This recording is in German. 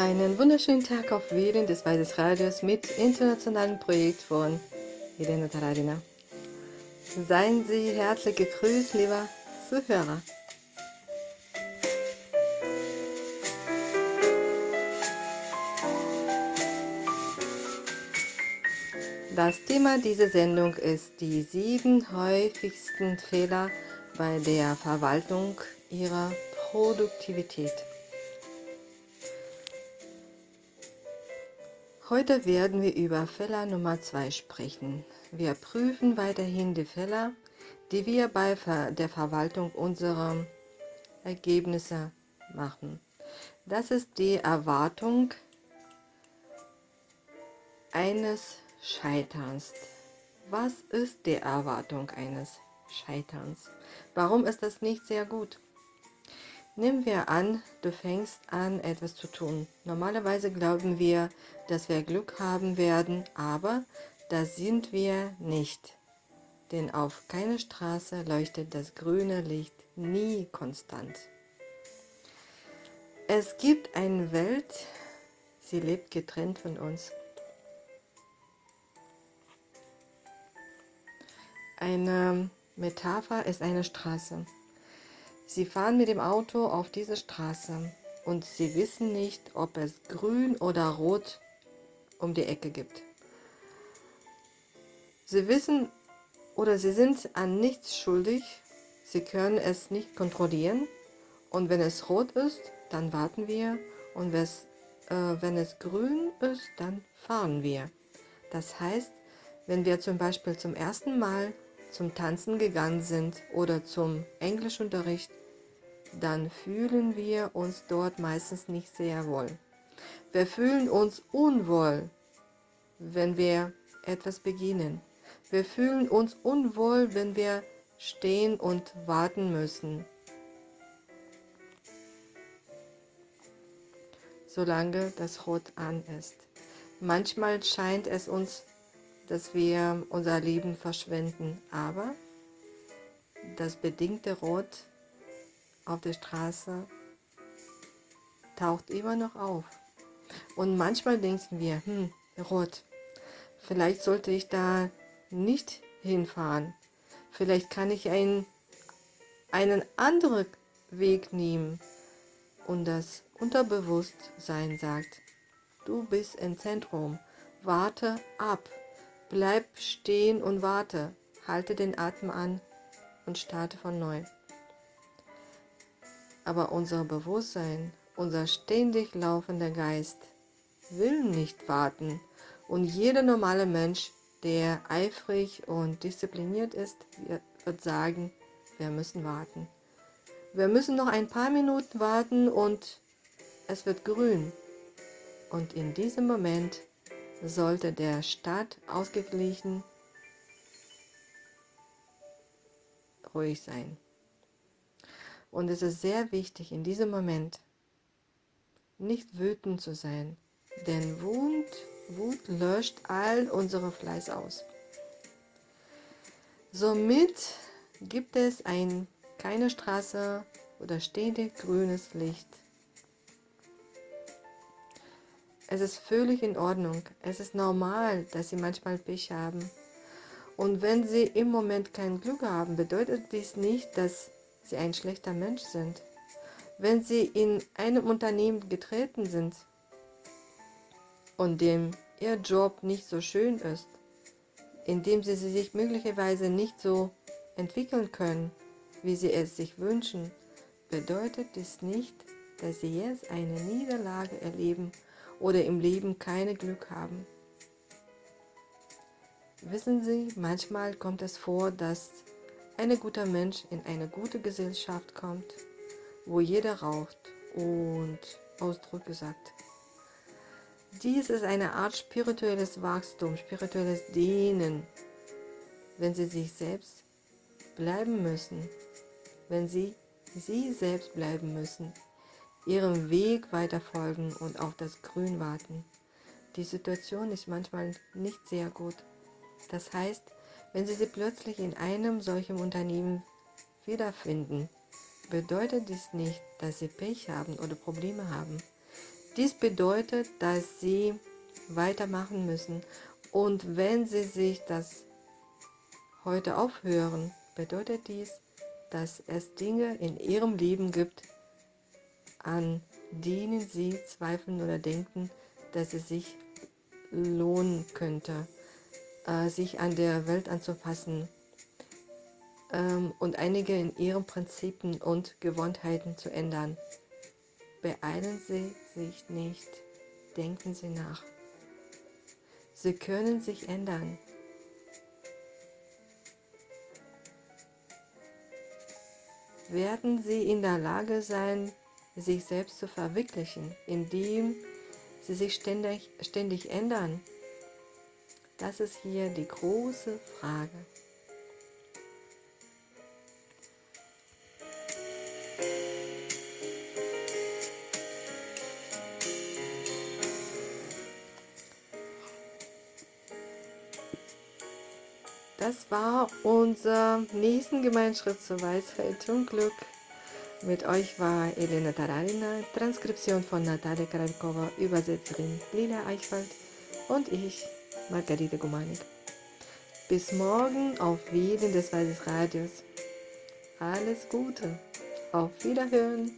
Einen wunderschönen Tag auf Wählen des Weises Radios mit internationalen Projekt von Helena Taradina. Seien Sie herzlich gegrüßt, lieber Zuhörer. Das Thema dieser Sendung ist die sieben häufigsten Fehler bei der Verwaltung Ihrer Produktivität. Heute werden wir über Fehler Nummer 2 sprechen. Wir prüfen weiterhin die Fehler, die wir bei der Verwaltung unserer Ergebnisse machen. Das ist die Erwartung eines Scheiterns. Was ist die Erwartung eines Scheiterns? Warum ist das nicht sehr gut? Nehmen wir an, du fängst an, etwas zu tun. Normalerweise glauben wir, dass wir Glück haben werden, aber das sind wir nicht. Denn auf keiner Straße leuchtet das grüne Licht nie konstant. Es gibt eine Welt, sie lebt getrennt von uns. Eine Metapher ist eine Straße. Sie fahren mit dem Auto auf diese Straße und Sie wissen nicht, ob es grün oder rot um die Ecke gibt. Sie wissen oder Sie sind an nichts schuldig, Sie können es nicht kontrollieren und wenn es rot ist, dann warten wir und äh, wenn es grün ist, dann fahren wir. Das heißt, wenn wir zum Beispiel zum ersten Mal zum Tanzen gegangen sind oder zum Englischunterricht, dann fühlen wir uns dort meistens nicht sehr wohl. Wir fühlen uns unwohl, wenn wir etwas beginnen. Wir fühlen uns unwohl, wenn wir stehen und warten müssen. Solange das Rot an ist. Manchmal scheint es uns, dass wir unser Leben verschwenden, aber das bedingte Rot auf der Straße taucht immer noch auf. Und manchmal denken wir, hm, rot, vielleicht sollte ich da nicht hinfahren. Vielleicht kann ich einen, einen anderen Weg nehmen. Und das Unterbewusstsein sagt, du bist im Zentrum, warte ab, bleib stehen und warte, halte den Atem an und starte von neu. Aber unser Bewusstsein, unser ständig laufender Geist will nicht warten. Und jeder normale Mensch, der eifrig und diszipliniert ist, wird sagen, wir müssen warten. Wir müssen noch ein paar Minuten warten und es wird grün. Und in diesem Moment sollte der Stadt ausgeglichen ruhig sein. Und es ist sehr wichtig, in diesem Moment nicht wütend zu sein, denn Wut, Wut löscht all unsere Fleiß aus. Somit gibt es ein, keine Straße oder ständig grünes Licht. Es ist völlig in Ordnung. Es ist normal, dass Sie manchmal Pech haben. Und wenn Sie im Moment kein Glück haben, bedeutet dies nicht, dass sie ein schlechter Mensch sind, wenn sie in einem Unternehmen getreten sind und dem ihr Job nicht so schön ist, in dem sie sich möglicherweise nicht so entwickeln können, wie sie es sich wünschen, bedeutet dies nicht, dass sie jetzt eine Niederlage erleben oder im Leben keine Glück haben. Wissen Sie, manchmal kommt es vor, dass ein guter Mensch in eine gute Gesellschaft kommt, wo jeder raucht und Ausdrücke sagt. Dies ist eine Art spirituelles Wachstum, spirituelles Dehnen, wenn sie sich selbst bleiben müssen, wenn sie sie selbst bleiben müssen, ihrem Weg weiterfolgen und auf das Grün warten. Die Situation ist manchmal nicht sehr gut. Das heißt, wenn Sie sich plötzlich in einem solchen Unternehmen wiederfinden, bedeutet dies nicht, dass Sie Pech haben oder Probleme haben. Dies bedeutet, dass sie weitermachen müssen. Und wenn sie sich das heute aufhören, bedeutet dies, dass es Dinge in ihrem Leben gibt, an denen sie zweifeln oder denken, dass es sich lohnen könnte, äh, sich an der Welt anzupassen ähm, und einige in ihren Prinzipien und Gewohnheiten zu ändern. Beeilen Sie sich nicht, denken Sie nach. Sie können sich ändern. Werden Sie in der Lage sein, sich selbst zu verwirklichen, indem Sie sich ständig, ständig ändern? Das ist hier die große Frage. Das war unser nächsten Gemeinschritt zur Weisheit und Glück. Mit euch war Elena Tararina, Transkription von Natalia Karalkova, Übersetzerin Lila Eichwald und ich, Margarita Gumanik. Bis morgen auf Wien des Weißes Radios. Alles Gute. Auf Wiederhören.